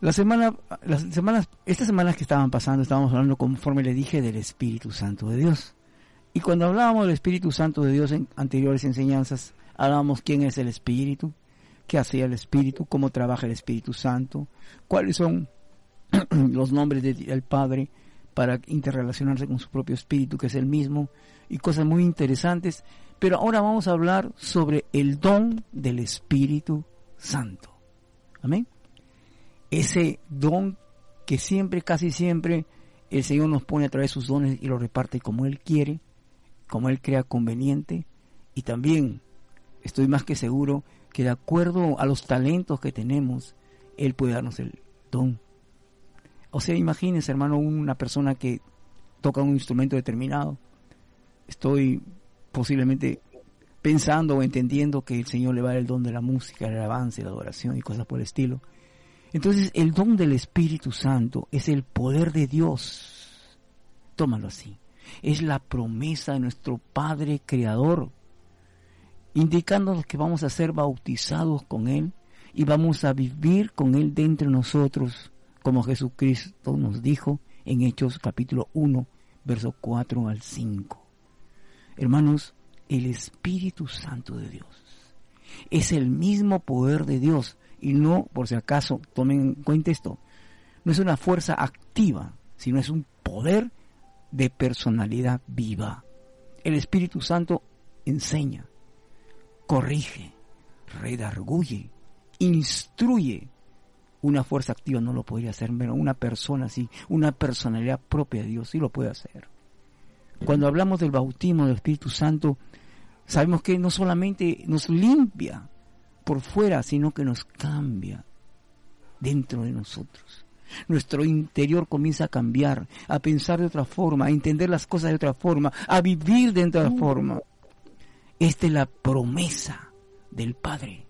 La semana, las semanas, estas semanas que estaban pasando, estábamos hablando, conforme le dije, del Espíritu Santo de Dios. Y cuando hablábamos del Espíritu Santo de Dios en anteriores enseñanzas, hablábamos quién es el Espíritu, qué hacía el Espíritu, cómo trabaja el Espíritu Santo, cuáles son los nombres del Padre para interrelacionarse con su propio Espíritu, que es el mismo, y cosas muy interesantes. Pero ahora vamos a hablar sobre el don del Espíritu Santo. Amén ese don que siempre, casi siempre, el Señor nos pone a través de sus dones y lo reparte como Él quiere, como Él crea conveniente, y también estoy más que seguro que de acuerdo a los talentos que tenemos, Él puede darnos el don. O sea, imagínense, hermano, una persona que toca un instrumento determinado. Estoy posiblemente pensando o entendiendo que el Señor le va a dar el don de la música, el avance, la adoración y cosas por el estilo. Entonces el don del Espíritu Santo es el poder de Dios. Tómalo así. Es la promesa de nuestro Padre Creador, indicándonos que vamos a ser bautizados con Él y vamos a vivir con Él dentro de nosotros, como Jesucristo nos dijo en Hechos capítulo 1, verso 4 al 5. Hermanos, el Espíritu Santo de Dios es el mismo poder de Dios y no, por si acaso, tomen en cuenta esto, no es una fuerza activa, sino es un poder de personalidad viva. El Espíritu Santo enseña, corrige, redarguye, instruye. Una fuerza activa no lo podría hacer, pero una persona así, una personalidad propia de Dios sí lo puede hacer. Cuando hablamos del bautismo del Espíritu Santo, sabemos que no solamente nos limpia, por fuera, sino que nos cambia dentro de nosotros. Nuestro interior comienza a cambiar, a pensar de otra forma, a entender las cosas de otra forma, a vivir de otra forma. Esta es la promesa del Padre.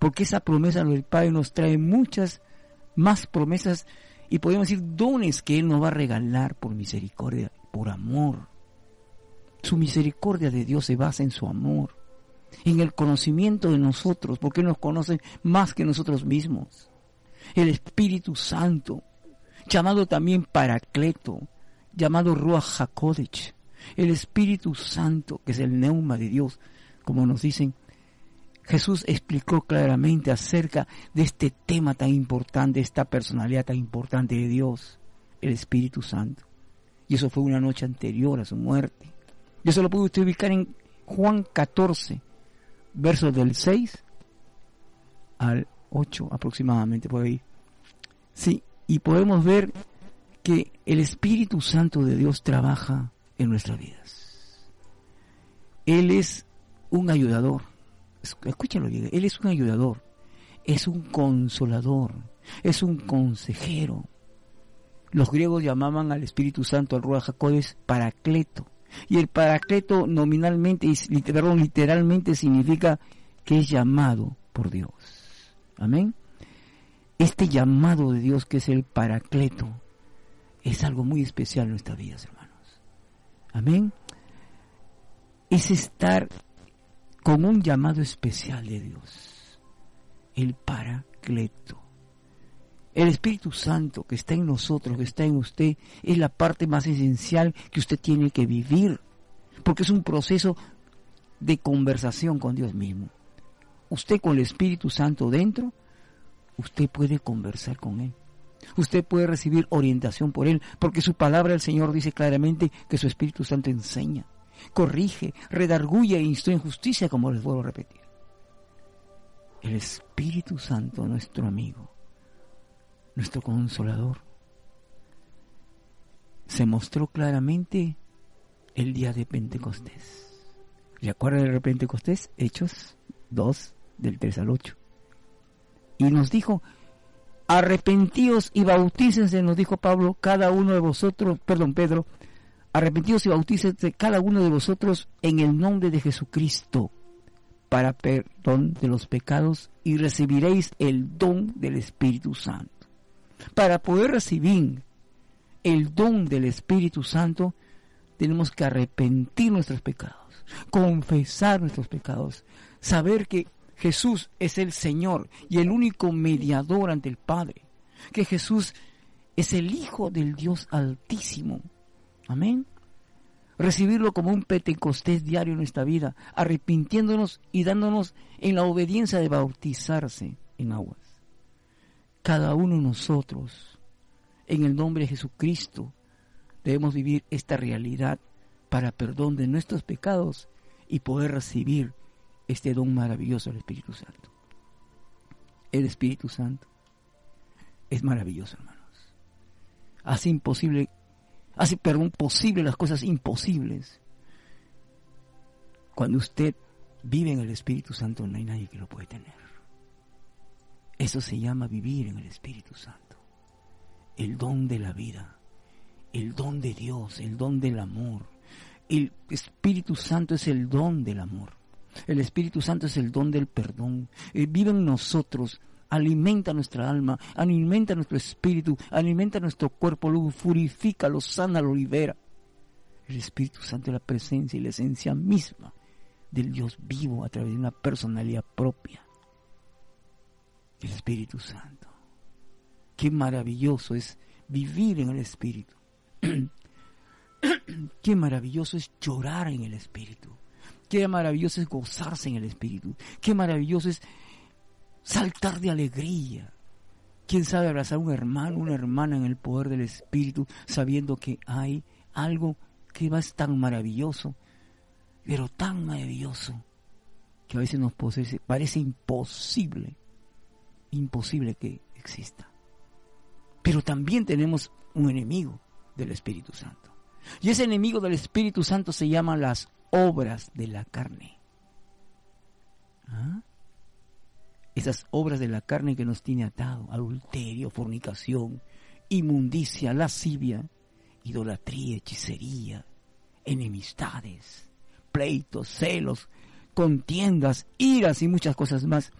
Porque esa promesa del Padre nos trae muchas más promesas y podemos decir dones que Él nos va a regalar por misericordia, por amor. Su misericordia de Dios se basa en su amor en el conocimiento de nosotros, porque nos conocen más que nosotros mismos. El Espíritu Santo, llamado también Paracleto, llamado Ruach HaKodesh, el Espíritu Santo, que es el neuma de Dios, como nos dicen. Jesús explicó claramente acerca de este tema tan importante, esta personalidad tan importante de Dios, el Espíritu Santo. Y eso fue una noche anterior a su muerte. Y eso lo puede usted ubicar en Juan 14, versos del 6 al 8 aproximadamente por ahí. Sí, y podemos ver que el Espíritu Santo de Dios trabaja en nuestras vidas. Él es un ayudador. Escúchalo Él es un ayudador, es un consolador, es un consejero. Los griegos llamaban al Espíritu Santo, al Ruach HaKodesh, Paracleto. Y el paracleto nominalmente, perdón, literalmente significa que es llamado por Dios. Amén. Este llamado de Dios que es el paracleto es algo muy especial en nuestras vidas, hermanos. Amén. Es estar con un llamado especial de Dios. El paracleto. El Espíritu Santo que está en nosotros, que está en usted, es la parte más esencial que usted tiene que vivir, porque es un proceso de conversación con Dios mismo. Usted con el Espíritu Santo dentro, usted puede conversar con Él. Usted puede recibir orientación por Él, porque su palabra el Señor dice claramente que su Espíritu Santo enseña, corrige, redarguye e instruye en justicia, como les vuelvo a repetir. El Espíritu Santo, nuestro amigo, nuestro consolador, se mostró claramente el día de Pentecostés. ¿Le acuerdan del Pentecostés? Hechos 2, del 3 al 8. Y nos dijo, arrepentíos y bautícense, nos dijo Pablo, cada uno de vosotros, perdón, Pedro, arrepentíos y bautícense cada uno de vosotros en el nombre de Jesucristo para perdón de los pecados y recibiréis el don del Espíritu Santo. Para poder recibir el don del Espíritu Santo, tenemos que arrepentir nuestros pecados, confesar nuestros pecados, saber que Jesús es el Señor y el único mediador ante el Padre. Que Jesús es el Hijo del Dios Altísimo. Amén. Recibirlo como un Pentecostés diario en nuestra vida, arrepintiéndonos y dándonos en la obediencia de bautizarse en aguas. Cada uno de nosotros, en el nombre de Jesucristo, debemos vivir esta realidad para perdón de nuestros pecados y poder recibir este don maravilloso del Espíritu Santo. El Espíritu Santo es maravilloso, hermanos. Hace imposible, hace, perdón, posible las cosas imposibles. Cuando usted vive en el Espíritu Santo, no hay nadie que lo puede tener. Eso se llama vivir en el Espíritu Santo. El don de la vida, el don de Dios, el don del amor. El Espíritu Santo es el don del amor. El Espíritu Santo es el don del perdón. Eh, vive en nosotros, alimenta nuestra alma, alimenta nuestro espíritu, alimenta nuestro cuerpo, lo purifica, lo sana, lo libera. El Espíritu Santo es la presencia y la esencia misma del Dios vivo a través de una personalidad propia. El Espíritu Santo. Qué maravilloso es vivir en el Espíritu. Qué maravilloso es llorar en el Espíritu. Qué maravilloso es gozarse en el Espíritu. Qué maravilloso es saltar de alegría. ¿Quién sabe abrazar a un hermano, una hermana en el poder del Espíritu, sabiendo que hay algo que va ser tan maravilloso, pero tan maravilloso, que a veces nos parece imposible, imposible que exista. Pero también tenemos un enemigo del Espíritu Santo. Y ese enemigo del Espíritu Santo se llama las obras de la carne. ¿Ah? Esas obras de la carne que nos tiene atado, adulterio, fornicación, inmundicia, lascivia, idolatría, hechicería, enemistades, pleitos, celos, contiendas, iras y muchas cosas más.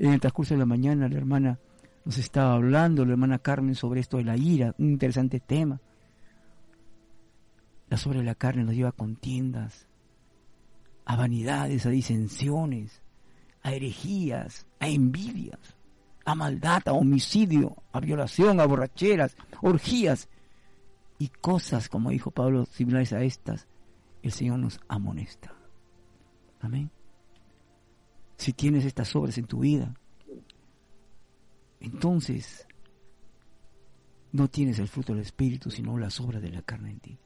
En el transcurso de la mañana la hermana nos estaba hablando, la hermana Carmen, sobre esto de la ira, un interesante tema. La sobre la carne nos lleva a contiendas, a vanidades, a disensiones, a herejías, a envidias, a maldad, a homicidio, a violación, a borracheras, orgías y cosas, como dijo Pablo, similares a estas, el Señor nos amonesta. Amén. Si tienes estas obras en tu vida, entonces no tienes el fruto del Espíritu, sino las obras de la carne en ti.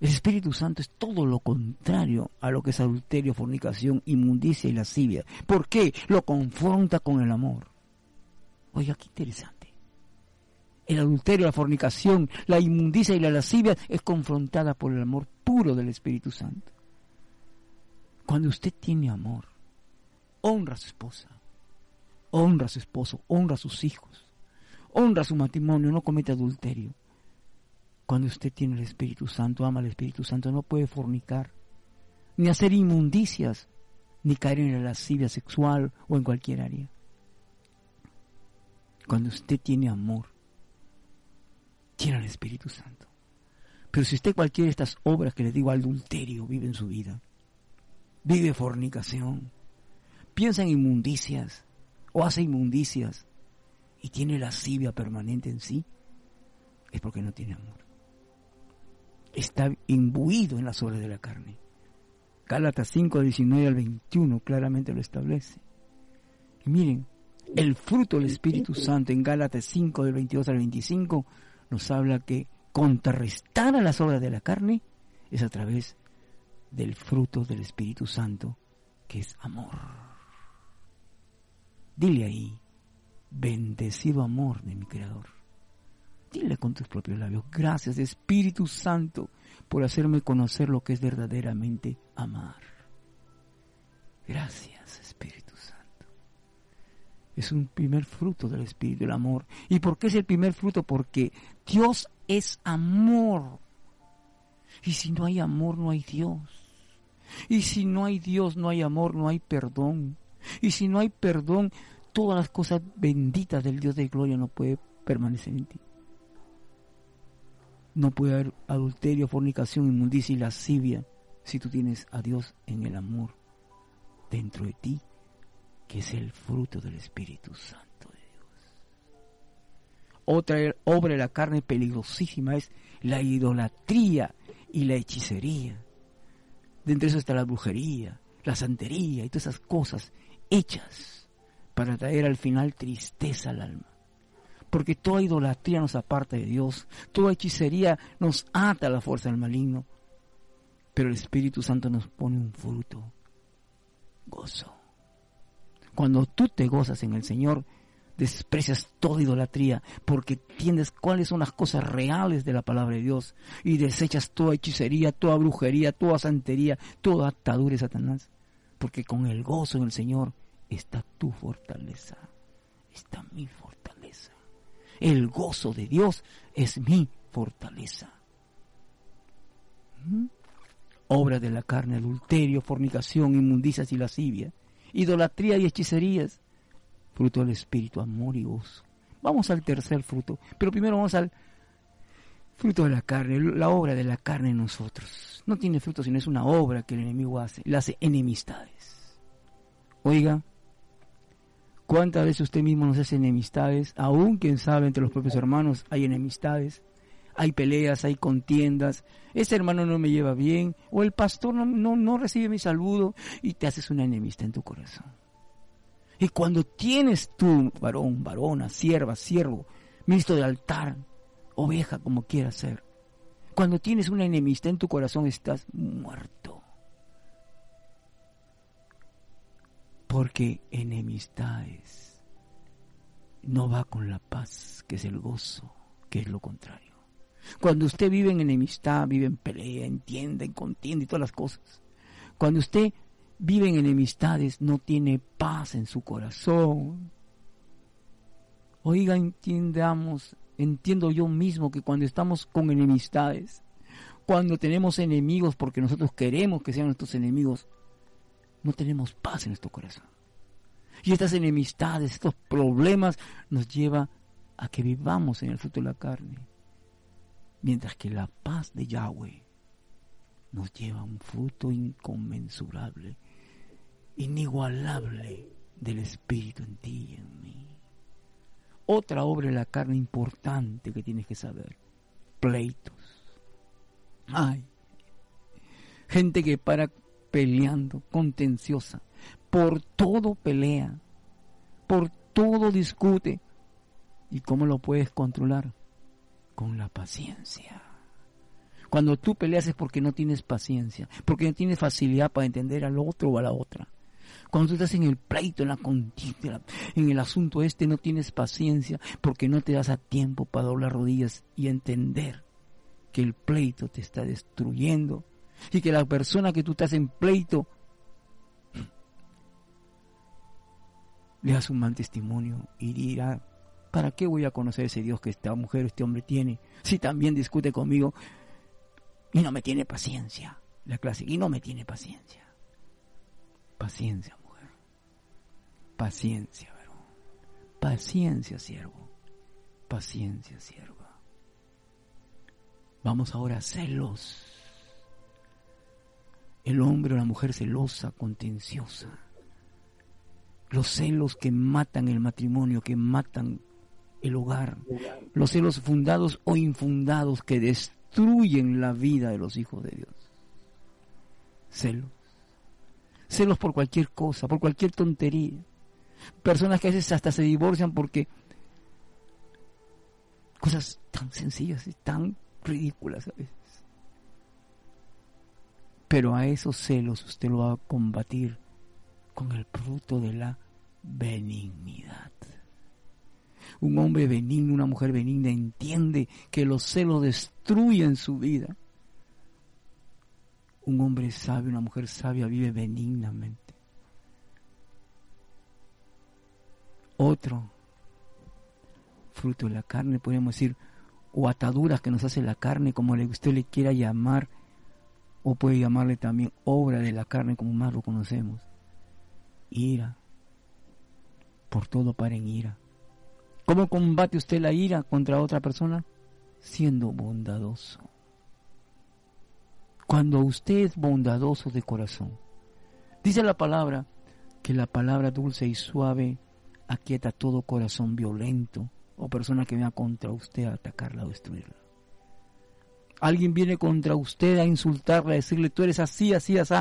El Espíritu Santo es todo lo contrario a lo que es adulterio, fornicación, inmundicia y lascivia. ¿Por qué? Lo confronta con el amor. Oiga, qué interesante. El adulterio, la fornicación, la inmundicia y la lascivia es confrontada por el amor puro del Espíritu Santo. Cuando usted tiene amor, honra a su esposa, honra a su esposo, honra a sus hijos, honra a su matrimonio, no comete adulterio cuando usted tiene el Espíritu Santo, ama al Espíritu Santo, no puede fornicar, ni hacer inmundicias, ni caer en la lascivia sexual o en cualquier área. Cuando usted tiene amor, tiene el Espíritu Santo. Pero si usted cualquiera de estas obras que le digo adulterio vive en su vida, vive fornicación, piensa en inmundicias o hace inmundicias y tiene lascivia permanente en sí, es porque no tiene amor está imbuido en las obras de la carne. Gálatas 5, 19 al 21 claramente lo establece. Y miren, el fruto del Espíritu Santo en Gálatas 5, del 22 al 25, nos habla que contrarrestar a las obras de la carne es a través del fruto del Espíritu Santo, que es amor. Dile ahí, bendecido amor de mi Creador. Dile con tus propios labios, gracias Espíritu Santo por hacerme conocer lo que es verdaderamente amar. Gracias Espíritu Santo. Es un primer fruto del Espíritu, el amor. ¿Y por qué es el primer fruto? Porque Dios es amor. Y si no hay amor, no hay Dios. Y si no hay Dios, no hay amor, no hay perdón. Y si no hay perdón, todas las cosas benditas del Dios de gloria no pueden permanecer en ti. No puede haber adulterio, fornicación, inmundicia y lascivia si tú tienes a Dios en el amor dentro de ti, que es el fruto del Espíritu Santo de Dios. Otra obra de la carne peligrosísima es la idolatría y la hechicería. Dentro de eso está la brujería, la santería y todas esas cosas hechas para traer al final tristeza al alma. Porque toda idolatría nos aparta de Dios, toda hechicería nos ata a la fuerza del maligno. Pero el Espíritu Santo nos pone un fruto, gozo. Cuando tú te gozas en el Señor, desprecias toda idolatría porque entiendes cuáles son las cosas reales de la palabra de Dios y desechas toda hechicería, toda brujería, toda santería, toda atadura de Satanás. Porque con el gozo en el Señor está tu fortaleza, está mi fortaleza. El gozo de Dios es mi fortaleza. ¿Mm? Obra de la carne, adulterio, fornicación, inmundicias y lascivia, idolatría y hechicerías, fruto del Espíritu, amor y gozo. Vamos al tercer fruto, pero primero vamos al fruto de la carne, la obra de la carne en nosotros. No tiene fruto, sino es una obra que el enemigo hace, le hace enemistades. Oiga, ¿cuántas veces usted mismo nos hace enemistades? Aún, quien sabe, entre los propios hermanos hay enemistades hay peleas, hay contiendas, ese hermano no me lleva bien, o el pastor no, no, no recibe mi saludo y te haces una enemistad en tu corazón. Y cuando tienes tú, varón, varona, sierva, siervo, ministro de altar, oveja, como quieras ser, cuando tienes una enemistad en tu corazón estás muerto. Porque enemistades no va con la paz, que es el gozo, que es lo contrario. Cuando usted vive en enemistad, vive en pelea, entiende, en contienda y todas las cosas. Cuando usted vive en enemistades, no tiene paz en su corazón. Oiga, entendamos, entiendo yo mismo que cuando estamos con enemistades, cuando tenemos enemigos porque nosotros queremos que sean nuestros enemigos, no tenemos paz en nuestro corazón. Y estas enemistades, estos problemas nos lleva a que vivamos en el fruto de la carne mientras que la paz de Yahweh nos lleva a un fruto inconmensurable, inigualable del Espíritu en ti y en mí. Otra obra de la carne importante que tienes que saber, pleitos. Ay, gente que para peleando, contenciosa, por todo pelea, por todo discute. ¿Y cómo lo puedes controlar? con la paciencia. Cuando tú peleas es porque no tienes paciencia, porque no tienes facilidad para entender al otro o a la otra. Cuando tú estás en el pleito, en la contienda, en el asunto este, no tienes paciencia porque no te das a tiempo para doblar rodillas y entender que el pleito te está destruyendo y que la persona que tú estás en pleito le das un mal testimonio y dirá, ¿Para qué voy a conocer ese Dios que esta mujer, este hombre tiene? Si también discute conmigo y no me tiene paciencia. La clásica, y no me tiene paciencia. Paciencia. Paciencia, varón. Paciencia, siervo. Paciencia, sierva. Vamos ahora a celos. El hombre o la mujer celosa, contenciosa. Los celos que matan el matrimonio, que matan el hogar, los celos fundados o infundados que destruyen la vida de los hijos de Dios. Celos. Celos por cualquier cosa, por cualquier tontería. Personas que a veces hasta se divorcian porque cosas tan sencillas y tan ridículas a veces. Pero a esos celos usted lo va a combatir con el fruto de la benignidad. Un hombre benigno, una mujer benigna entiende que los celos destruyen su vida. Un hombre sabio, una mujer sabia vive benignamente. Otro fruto de la carne, podemos decir, o ataduras que nos hace la carne, como usted le quiera llamar, o puede llamarle también obra de la carne, como más lo conocemos. Ira. Por todo para en ira. ¿Cómo combate usted la ira contra otra persona? Siendo bondadoso. Cuando usted es bondadoso de corazón, dice la palabra que la palabra dulce y suave aquieta todo corazón violento o persona que venga contra usted a atacarla o destruirla. Alguien viene contra usted a insultarla, a decirle, tú eres así, así, así.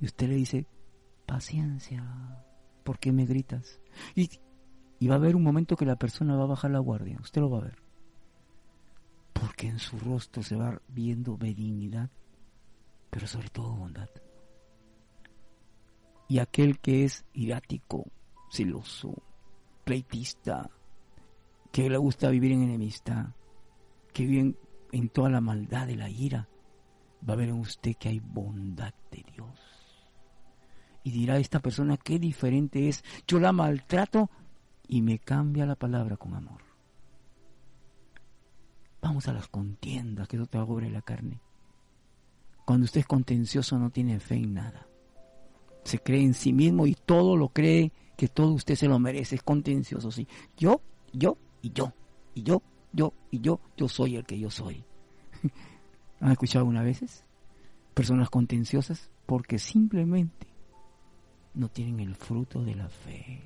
Y usted le dice, paciencia, ¿por qué me gritas? Y, va a haber un momento que la persona va a bajar la guardia, usted lo va a ver. Porque en su rostro se va viendo benignidad, pero sobre todo bondad. Y aquel que es irático, celoso, pleitista, que le gusta vivir en enemistad, que vive en, toda la maldad de la ira, va a ver en usted que hay bondad de Dios. Y dirá esta persona qué diferente es. Yo la maltrato y me cambia la palabra con amor. Vamos a las contiendas, que es otra obra de la carne. Cuando usted es contencioso no tiene fe en nada. Se cree en sí mismo y todo lo cree que todo usted se lo merece. Es contencioso, sí. Yo, yo, y yo, y yo, yo, y yo, yo soy el que yo soy. ¿Han escuchado algunas veces? Personas contenciosas porque simplemente no tienen el fruto de la fe.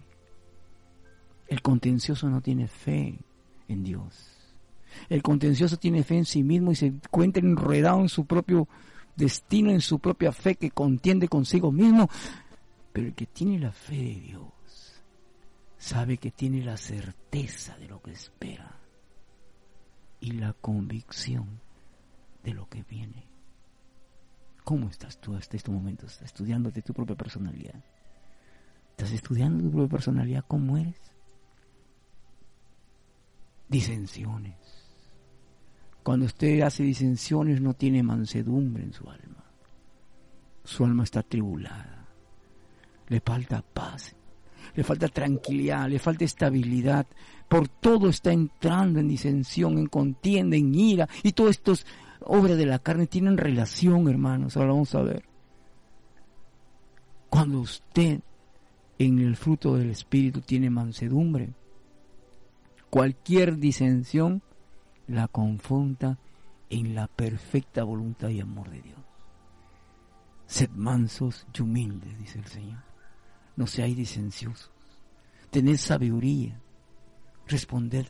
El contencioso no tiene fe en Dios. El contencioso tiene fe en sí mismo y se encuentra enredado en su propio destino, en su propia fe que contiende consigo mismo. Pero el que tiene la fe de Dios sabe que tiene la certeza de lo que espera y la convicción de lo que viene. ¿Cómo estás tú hasta este momento? ¿Estás estudiando de tu propia personalidad? ¿Estás estudiando tu propia personalidad? ¿Cómo eres? Disensiones. Cuando usted hace disensiones no tiene mansedumbre en su alma. Su alma está tribulada. Le falta paz le falta tranquilidad, le falta estabilidad. Por todo está entrando en disensión, en contienda, en ira. Y todo esto es obra de la carne. Tienen relación, hermanos. Ahora vamos a ver. Cuando usted en el fruto del Espíritu tiene mansedumbre, cualquier disensión la confronta en la perfecta voluntad y amor de Dios. Sed mansos y humildes, dice el Señor no seáis disenciosos, tened sabiduría, responded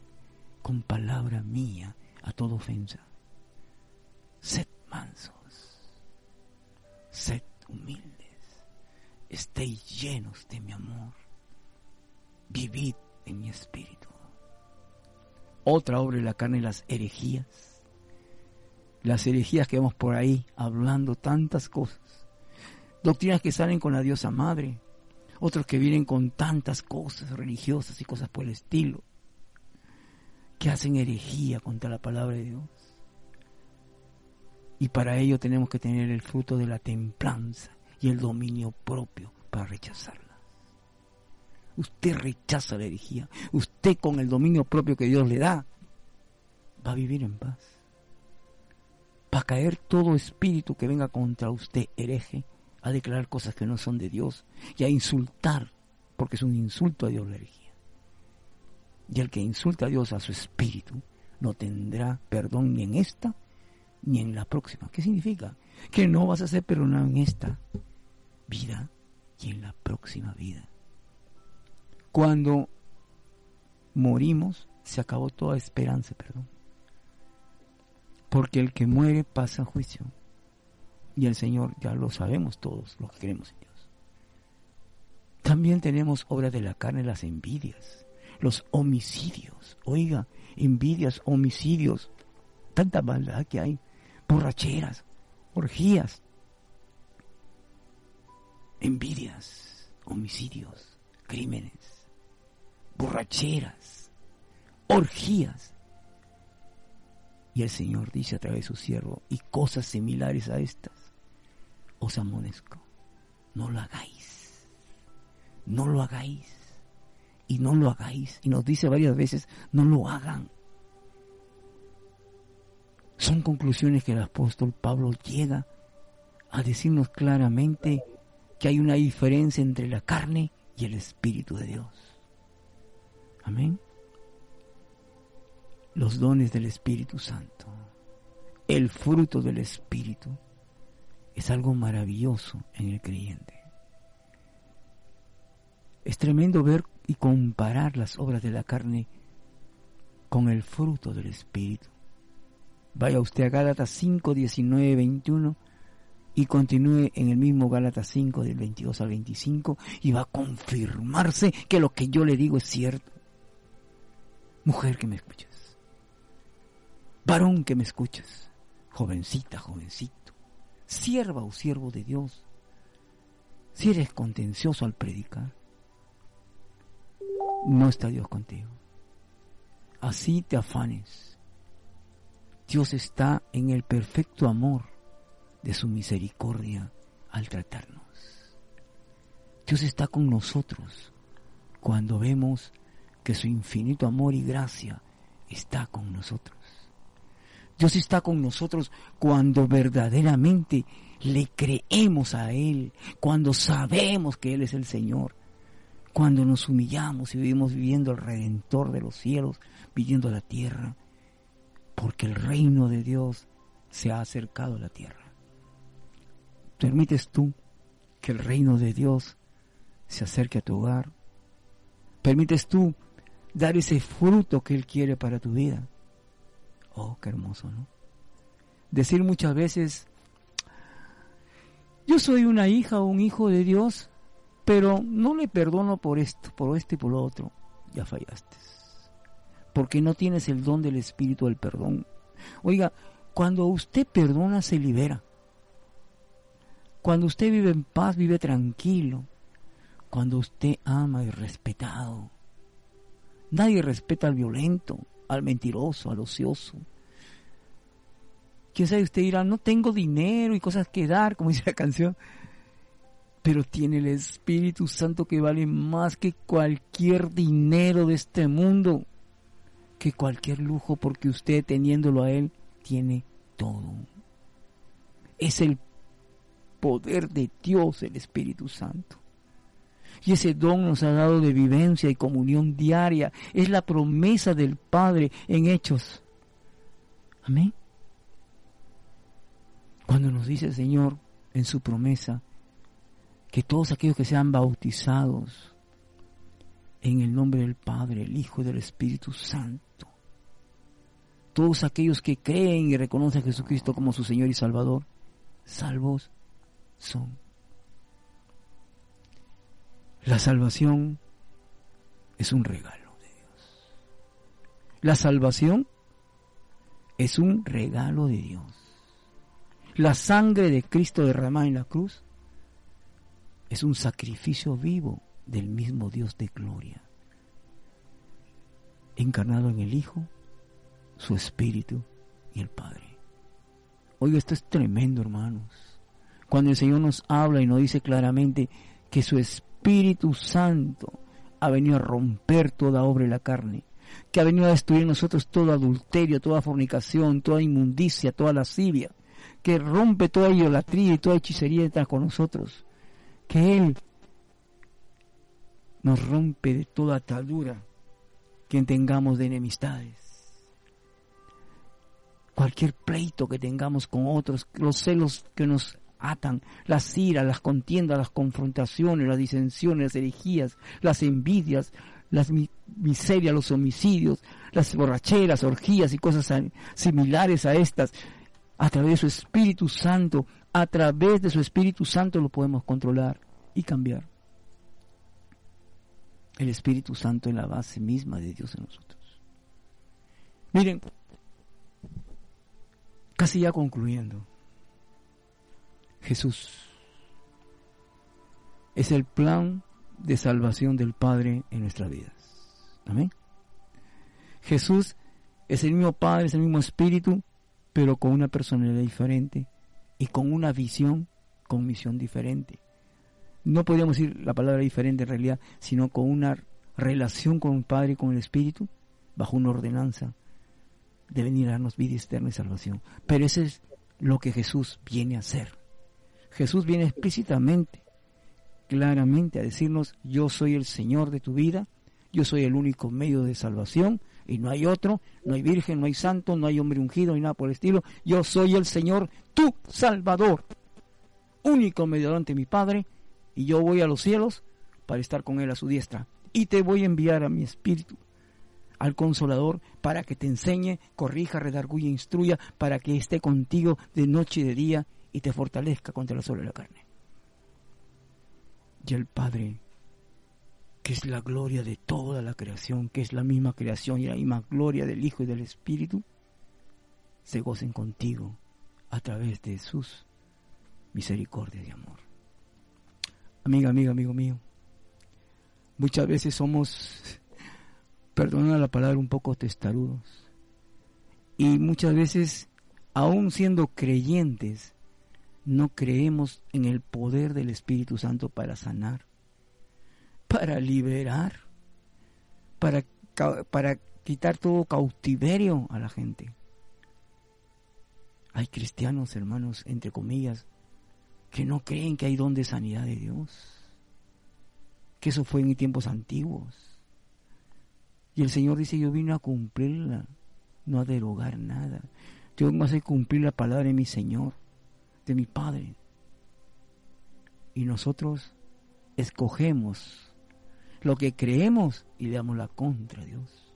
con palabra mía a toda ofensa. Sed mansos, sed humildes, estéis llenos de mi amor, vivid en mi espíritu. Otra obra de la carne, las herejías. Las herejías que vamos por ahí hablando tantas cosas. Doctrinas que salen con la diosa madre, otros que vienen con tantas cosas religiosas y cosas por el estilo, que hacen herejía contra la palabra de Dios. Y para ello tenemos que tener el fruto de la templanza y el dominio propio para rechazarlas. Usted rechaza la herejía. Usted con el dominio propio que Dios le da va a vivir en paz. Va a caer todo espíritu que venga contra usted hereje a declarar cosas que no son de Dios y a insultar, porque es un insulto a Dios la herejía. Y el que insulta a Dios a su espíritu no tendrá perdón ni en esta ni en la próxima. ¿Qué significa? Que no vas a ser perdonado en esta vida y en la próxima vida. Cuando morimos, se acabó toda esperanza, perdón. Porque el que muere pasa a juicio. Y el Señor ya lo sabemos todos los que creemos en Dios. También tenemos obras de la carne, las envidias, los homicidios. Oiga, envidias, homicidios, tanta maldad que hay, borracheras, orgías, envidias, homicidios, crímenes, borracheras, orgías. Y el Señor dice a través de su siervo, y cosas similares a estas os amonezco, no lo hagáis, no lo hagáis, y no lo hagáis. Y nos dice varias veces, no lo hagan. Son conclusiones que el apóstol Pablo llega a decirnos claramente que hay una diferencia entre la carne y el Espíritu de Dios. Amén. Los dones del Espíritu Santo, el fruto del Espíritu, es algo maravilloso en el creyente. Es tremendo ver y comparar las obras de la carne con el fruto del Espíritu. Vaya usted a Gálatas 5, 19, 21 y continúe en el mismo Gálatas 5 del 22 al 25 y va a confirmarse que lo que yo le digo es cierto. Mujer que me escuchas, varón que me escuchas, jovencita, jovencito, sierva o siervo de Dios, si eres contencioso al predicar, no está Dios contigo. Así te afanes. Dios está en el perfecto amor de su misericordia al tratarnos. Dios está con nosotros cuando vemos que su infinito amor y gracia está con nosotros. Dios está con nosotros cuando verdaderamente le creemos a Él, cuando sabemos que Él es el Señor, cuando nos humillamos y vivimos viviendo el Redentor de los cielos, viviendo la tierra, porque el reino de Dios se ha acercado a la tierra. ¿Permites tú que el reino de Dios se acerque a tu hogar? ¿Permites tú dar ese fruto que Él quiere para tu vida? Oh, qué hermoso, ¿no? Decir muchas veces, yo soy una hija o un hijo de Dios, pero no le perdono por esto, por esto y por lo otro. Ya fallaste. Porque no tienes el don del Espíritu del perdón. Oiga, cuando usted perdona se libera. Cuando usted vive en paz, vive tranquilo. Cuando usted ama y respetado. Nadie respeta al violento, al mentiroso, al ocioso. Sabe, usted dirá, no tengo dinero y cosas que dar, como dice la canción. Pero tiene el Espíritu Santo que vale más que cualquier dinero de este mundo, que cualquier lujo, porque usted teniéndolo a Él, tiene todo. Es el poder de Dios, el Espíritu Santo. Y ese don nos ha dado de vivencia y comunión diaria. Es la promesa del Padre en hechos. Amén. Cuando nos dice el Señor en su promesa que todos aquellos que sean bautizados en el nombre del Padre, el Hijo y del Espíritu Santo, todos aquellos que creen y reconocen a Jesucristo como su Señor y Salvador, salvos son. La salvación es un regalo de Dios. La salvación es un regalo de Dios. La sangre de Cristo derramada en la cruz es un sacrificio vivo del mismo Dios de gloria, encarnado en el Hijo, su Espíritu y el Padre. Oiga, esto es tremendo, hermanos cuando el Señor nos habla y nos dice claramente que su Espíritu Santo ha venido a romper toda obra de la carne, que ha venido a destruir en nosotros todo adulterio, toda fornicación, toda inmundicia, toda lascivia, que rompe toda idolatría y toda hechicería con nosotros, que Él nos rompe de toda atadura que tengamos de enemistades. Cualquier pleito que tengamos con otros, los celos que nos atan las iras, las contiendas, las confrontaciones, las disensiones, las herejías, las envidias, las miserias, los homicidios, las borracheras, orgías y cosas similares a estas. A través de su Espíritu Santo, a través de su Espíritu Santo lo podemos controlar y cambiar. El Espíritu Santo es la base misma de Dios en nosotros. Miren, casi ya concluyendo. Jesús. Es el plan de salvación del Padre en nuestras vidas. Amén. Jesús es el mismo Padre, es el mismo Espíritu, pero con una personalidad diferente y con una visión, con misión diferente. No podríamos decir la palabra diferente en realidad, sino con una relación con el Padre y con el Espíritu, bajo una ordenanza de venir a darnos vida eterna y salvación. Pero eso es lo que Jesús viene a hacer. Jesús viene explícitamente, claramente a decirnos, yo soy el Señor de tu vida, yo soy el único medio de salvación y no hay otro, no hay virgen, no hay santo, no hay hombre ungido ni nada por el estilo, yo soy el Señor, tu Salvador, único mediador ante mi Padre y yo voy a los cielos para estar con Él a su diestra. Y te voy a enviar a mi espíritu, al consolador, para que te enseñe, corrija, redarguya, instruya, para que esté contigo de noche y de día y te fortalezca contra la sola de la carne. Y el Padre, que es la gloria de toda la creación, que es la misma creación y la misma gloria del Hijo y del Espíritu, se gocen contigo a través de sus misericordias y amor. Amiga, amiga, amigo mío, muchas veces somos, perdona la palabra, un poco testarudos. Y muchas veces, aún siendo creyentes, no creemos en el poder del Espíritu Santo para sanar, para liberar, para, para quitar todo cautiverio a la gente. Hay cristianos, hermanos, entre comillas, que no creen que hay don de sanidad de Dios, que eso fue en tiempos antiguos. Y el Señor dice, yo vine a cumplirla, no a derogar nada. Yo vengo a hacer cumplir la palabra de mi Señor de mi Padre. Y nosotros escogemos lo que creemos y le damos la contra a Dios.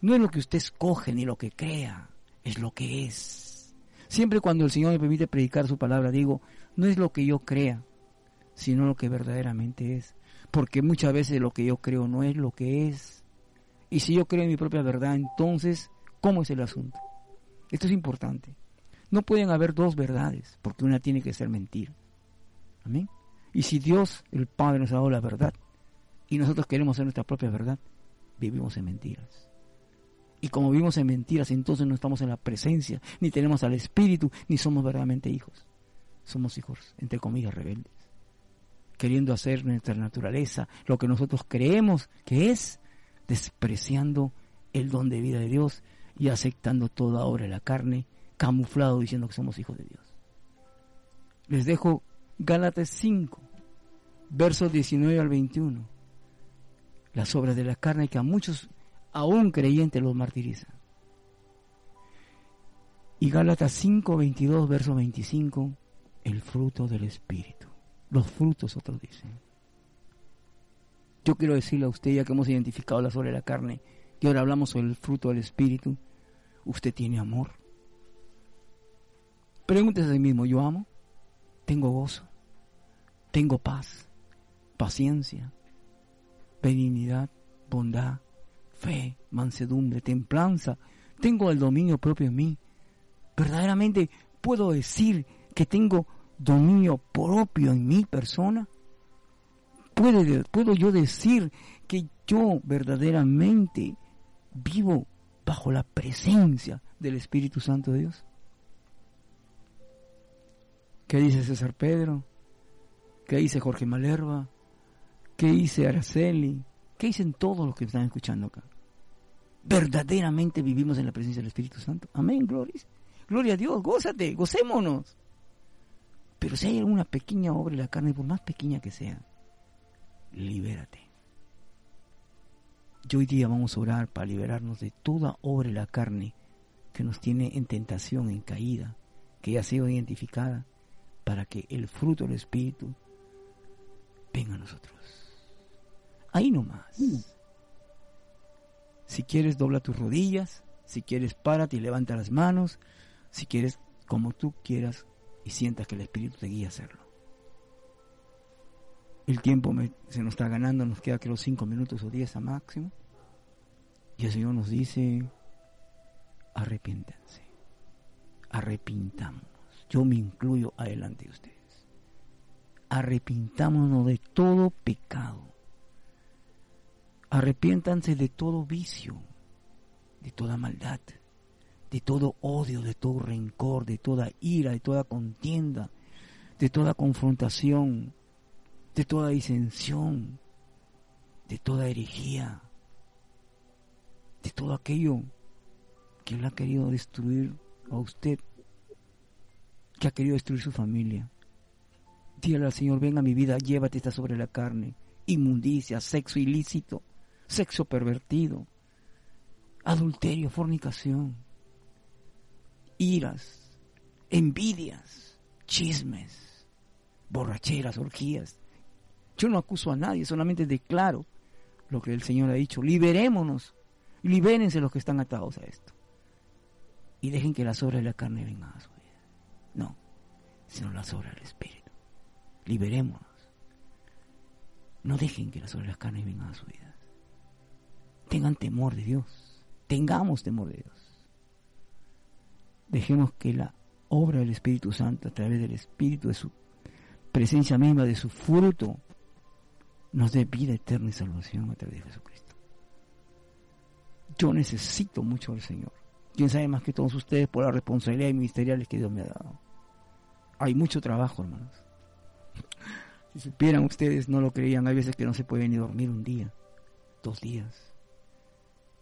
No es lo que usted escoge ni lo que crea, es lo que es. Siempre cuando el Señor me permite predicar su palabra, digo, no es lo que yo crea, sino lo que verdaderamente es. Porque muchas veces lo que yo creo no es lo que es. Y si yo creo en mi propia verdad, entonces, ¿cómo es el asunto? Esto es importante. No pueden haber dos verdades, porque una tiene que ser mentira. Amén. Y si Dios, el Padre, nos ha dado la verdad, y nosotros queremos ser nuestra propia verdad, vivimos en mentiras. Y como vivimos en mentiras, entonces no estamos en la presencia, ni tenemos al Espíritu, ni somos verdaderamente hijos. Somos hijos, entre comillas, rebeldes. Queriendo hacer nuestra naturaleza, lo que nosotros creemos que es, despreciando el don de vida de Dios y aceptando toda obra la carne camuflado diciendo que somos hijos de Dios. Les dejo Gálatas 5, versos 19 al 21. Las obras de la carne que a muchos, aún creyentes, los martirizan. Y Gálatas 5, 22, verso 25, el fruto del Espíritu. Los frutos, otros dicen. Yo quiero decirle a usted, ya que hemos identificado la obras de la carne, y ahora hablamos sobre el fruto del Espíritu, usted tiene amor Pregúntese a sí mismo, ¿yo amo? ¿Tengo gozo? ¿Tengo paz? ¿Paciencia? ¿Benignidad? ¿Bondad? ¿Fe? ¿Mansedumbre? ¿Templanza? ¿Tengo el dominio propio en mí? ¿Verdaderamente puedo decir que tengo dominio propio en mi persona? ¿Puedo, ¿Puedo yo decir que yo verdaderamente vivo bajo la presencia del Espíritu Santo de Dios? ¿Qué dice César Pedro? ¿Qué dice Jorge Malerva? ¿Qué dice Araceli? ¿Qué dicen todos los que están escuchando acá? Verdaderamente vivimos en la presencia del Espíritu Santo. Amén, gloria. Gloria a Dios, gózate, gocémonos. Pero si hay alguna pequeña obra en la carne, por más pequeña que sea, libérate. Yo hoy día vamos a orar para liberarnos de toda obra en la carne que nos tiene en tentación, en caída, que ya ha sido identificada para que el fruto del Espíritu venga a nosotros. Ahí nomás. Mm. Si quieres, dobla tus rodillas. Si quieres, párate y levanta las manos. Si quieres, como tú quieras y sientas que el Espíritu te guía a hacerlo. El tiempo se nos está ganando, nos queda creo cinco minutos o diez a máximo. Y el Señor nos dice, arrepiéntense, arrepintamos yo me incluyo adelante de ustedes. Arrepintámonos de todo pecado. Arrepiéntanse de todo vicio, de toda maldad, de todo odio, de todo rencor, de toda ira, de toda contienda, de toda confrontación, de toda disensión, de toda herejía, de todo aquello que Él ha querido destruir a usted que ha querido destruir su familia. Dígale al Señor, venga a mi vida, llévate esta sobre la carne. Inmundicia, sexo ilícito, sexo pervertido, adulterio, fornicación, iras, envidias, chismes, borracheras, orgías, Yo no acuso a nadie, solamente declaro lo que el Señor ha dicho. Liberémonos, libérense los que están atados a esto. Y dejen que las obras de la carne vengan a su. No, sino las obras del Espíritu. Liberémonos. No dejen que las obras de la carne vengan a su vida. Tengan temor de Dios. Tengamos temor de Dios. Dejemos que la obra del Espíritu Santo, a través del Espíritu, de su presencia misma, de su fruto, nos dé vida eterna y salvación a través de Jesucristo. Yo necesito mucho al Señor. Quién sabe más que todos ustedes por la responsabilidad y ministeriales que Dios me ha dado. Hay mucho trabajo, hermanos. Si supieran ustedes, no lo creían. Hay veces que no se puede ni dormir un día, dos días.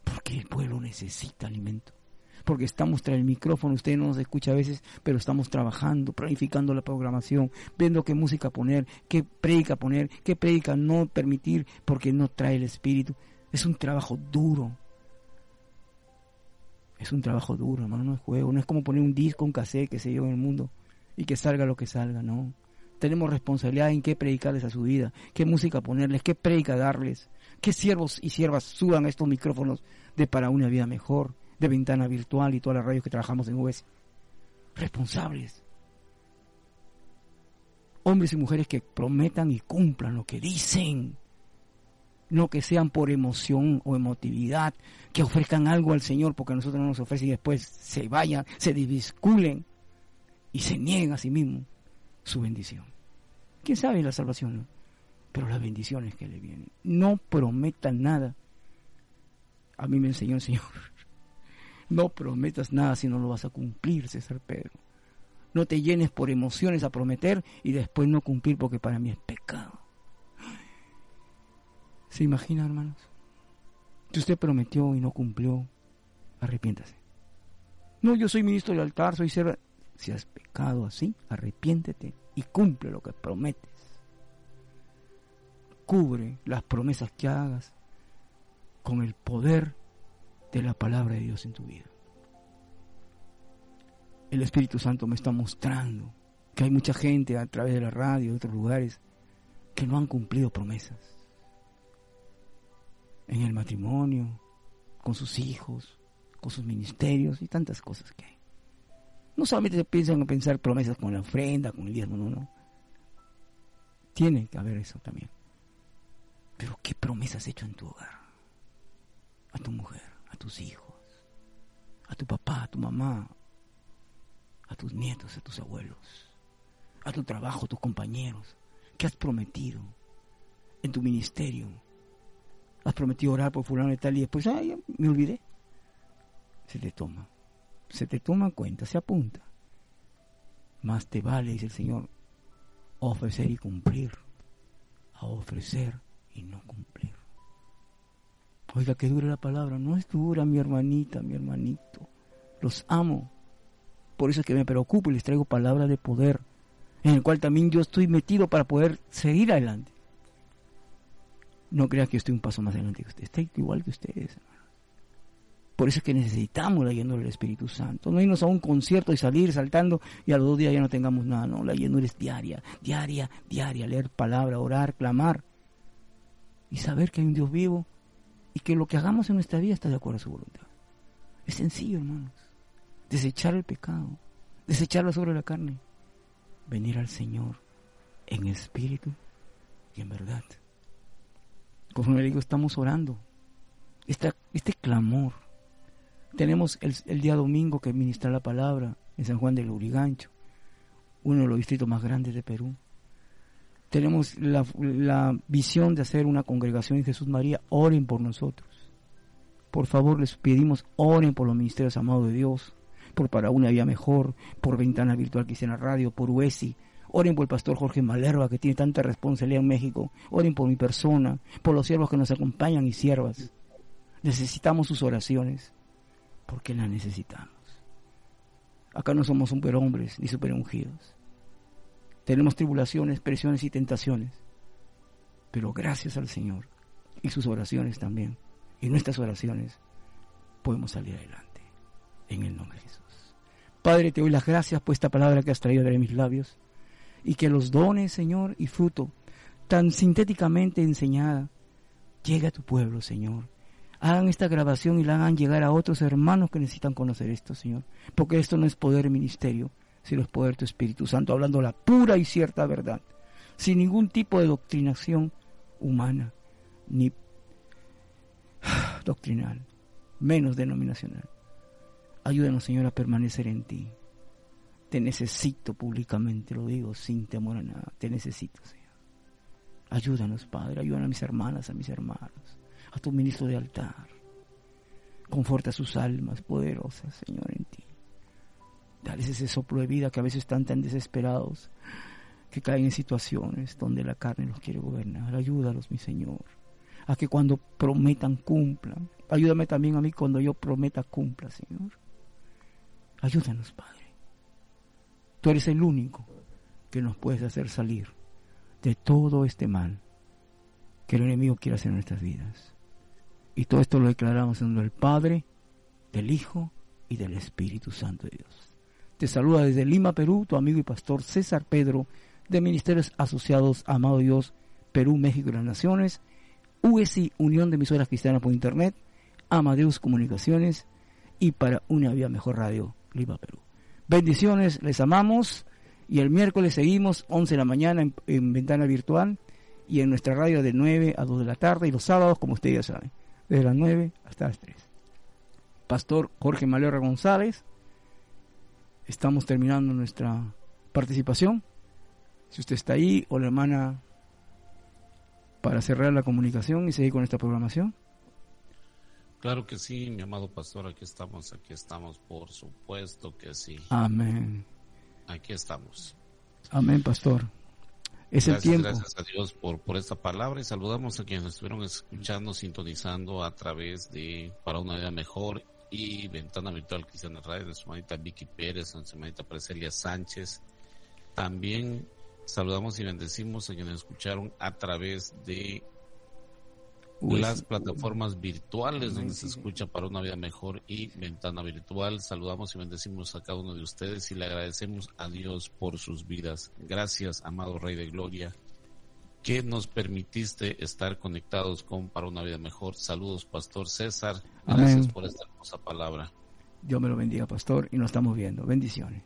Porque el pueblo necesita alimento porque estamos tras el micrófono, usted no nos escucha a veces, pero estamos trabajando, planificando la programación, viendo qué música poner, qué predica poner, qué predica no permitir, porque no trae el espíritu. Es un trabajo duro. Es un trabajo duro, hermano, no es juego, no es como poner un disco, un cassette, que se yo, en el mundo, y que salga lo que salga, no. Tenemos responsabilidad en qué predicarles a su vida, qué música ponerles, qué predica darles, qué siervos y siervas suban estos micrófonos de para una vida mejor de Ventana Virtual y todas las radios que trabajamos en US. Responsables. Hombres y mujeres que prometan y cumplan lo que dicen. No que sean por emoción o emotividad, que ofrezcan algo al Señor porque a nosotros no nos ofrecen y después se vayan, se divisculen y se nieguen a sí mismos su bendición. ¿Quién sabe la salvación? Pero las bendiciones que le vienen. No prometan nada. A mí me enseñó el Señor no prometas nada si no lo vas a cumplir, César Pedro. No te llenes por emociones a prometer y después no cumplir porque para mí es pecado. ¿Se imagina, hermanos? Si usted prometió y no cumplió, arrepiéntase. No, yo soy ministro del altar, soy ser... Si has pecado así, arrepiéntete y cumple lo que prometes. Cubre las promesas que hagas con el poder de la palabra de Dios en tu vida. El Espíritu Santo me está mostrando que hay mucha gente a través de la radio y otros lugares que no han cumplido promesas. En el matrimonio, con sus hijos, con sus ministerios y tantas cosas que hay. No solamente piensan en pensar promesas con la ofrenda, con el diezmo, no, no. Tiene que haber eso también. Pero ¿qué promesas has hecho en tu hogar? A tu mujer a tus hijos, a tu papá, a tu mamá, a tus nietos, a tus abuelos, a tu trabajo, a tus compañeros. ¿Qué has prometido en tu ministerio? Has prometido orar por fulano y tal y después, ay, me olvidé. Se te toma, se te toma cuenta, se apunta. Más te vale, dice el Señor, ofrecer y cumplir, a ofrecer y no cumplir. Oiga, que dura la palabra. No es dura, mi hermanita, mi hermanito. Los amo. Por eso es que me preocupo y les traigo palabras de poder, en el cual también yo estoy metido para poder seguir adelante. No crea que yo estoy un paso más adelante que usted. Estoy igual que ustedes, Por eso es que necesitamos la llenura del Espíritu Santo. No irnos a un concierto y salir saltando y a los dos días ya no tengamos nada. No, la llenura es diaria, diaria, diaria. Leer palabra, orar, clamar. Y saber que hay un Dios vivo y que lo que hagamos en nuestra vida está de acuerdo a su voluntad. Es sencillo, hermanos. Desechar el pecado, desecharlo sobre la carne, venir al Señor en espíritu y en verdad. Como le digo, estamos orando. este clamor. Tenemos el, día domingo que ministra la palabra en San Juan del Urigancho, uno de los distritos más grandes de Perú tenemos la, visión de hacer una congregación en Jesús María, oren por nosotros. Por favor, les pedimos, oren por los ministerios amados de Dios, por Para una Vida Mejor, por Ventana Virtual Cristiana Radio, por UESI. Oren por el pastor Jorge Malerva, que tiene tanta responsabilidad en México. Oren por mi persona, por los siervos que nos acompañan y siervas. Necesitamos sus oraciones, porque las necesitamos. Acá no somos superhombres ni superungidos. Tenemos tribulaciones, presiones y tentaciones. Pero gracias al Señor y sus oraciones también, y nuestras oraciones, podemos salir adelante. En el nombre de Jesús. Padre, te doy las gracias por esta palabra que has traído de mis labios y que los dones, Señor, y fruto tan sintéticamente enseñada, llegue a tu pueblo, Señor. Hagan esta grabación y la hagan llegar a otros hermanos que necesitan conocer esto, Señor. Porque esto no es poder ministerio, sino es poder tu Espíritu Santo, hablando la pura y cierta verdad, sin ningún tipo de doctrinación humana, ni doctrinal, menos denominacional. Ayúdanos, Señor, a permanecer en ti. Te necesito públicamente, lo digo sin temor a nada. Te necesito, Señor. Ayúdanos, Padre. Ayúdanos a mis hermanas, a mis hermanos, a tu ministro de altar. Conforta sus almas poderosas, Señor, en ti. Dales ese soplo de vida que a veces están tan desesperados que caen en situaciones donde la carne los quiere gobernar. Ayúdalos, mi Señor, a que cuando prometan cumplan. Ayúdame también a mí cuando yo prometa cumpla, Señor. Ayúdanos, Padre. Tú eres el único que nos puedes hacer salir de todo este mal que el enemigo quiere hacer en nuestras vidas. Y todo esto lo declaramos en del Padre, del Hijo y del Espíritu Santo de Dios. Te saluda desde Lima, Perú, tu amigo y pastor César Pedro, de Ministerios Asociados Amado Dios, Perú, México y las Naciones, USI, Unión de Emisoras Cristianas por Internet, Amadeus Comunicaciones y para Una Vía Mejor Radio, Lima, Perú. Bendiciones, les amamos y el miércoles seguimos 11 de la mañana en, ventana virtual y en nuestra radio de 9 a 2 de la tarde y los sábados, como ustedes ya saben, desde las 9 hasta las 3. Pastor Jorge Malera González, estamos terminando nuestra participación. Si usted está ahí o la hermana para cerrar la comunicación y seguir con esta programación. Claro que sí, mi amado pastor, aquí estamos, aquí estamos, por supuesto que sí. Amén. Aquí estamos. Amén, pastor. Es el tiempo. Gracias a Dios por, por esta palabra y saludamos a quienes estuvieron escuchando, sintonizando a través de Para una Vida Mejor y Ventana Virtual Cristiana Radio de su manita Vicky Pérez, de su manita Preselia Sánchez. También saludamos y bendecimos a quienes escucharon a través de las plataformas virtuales donde se escucha para una vida mejor y ventana virtual. Saludamos y bendecimos a cada uno de ustedes y le agradecemos a Dios por sus vidas. Gracias, amado Rey de Gloria, que nos permitiste estar conectados con para una vida mejor. Saludos, Pastor César. Gracias por esta hermosa palabra. Dios me lo bendiga, Pastor, y nos estamos viendo. Bendiciones.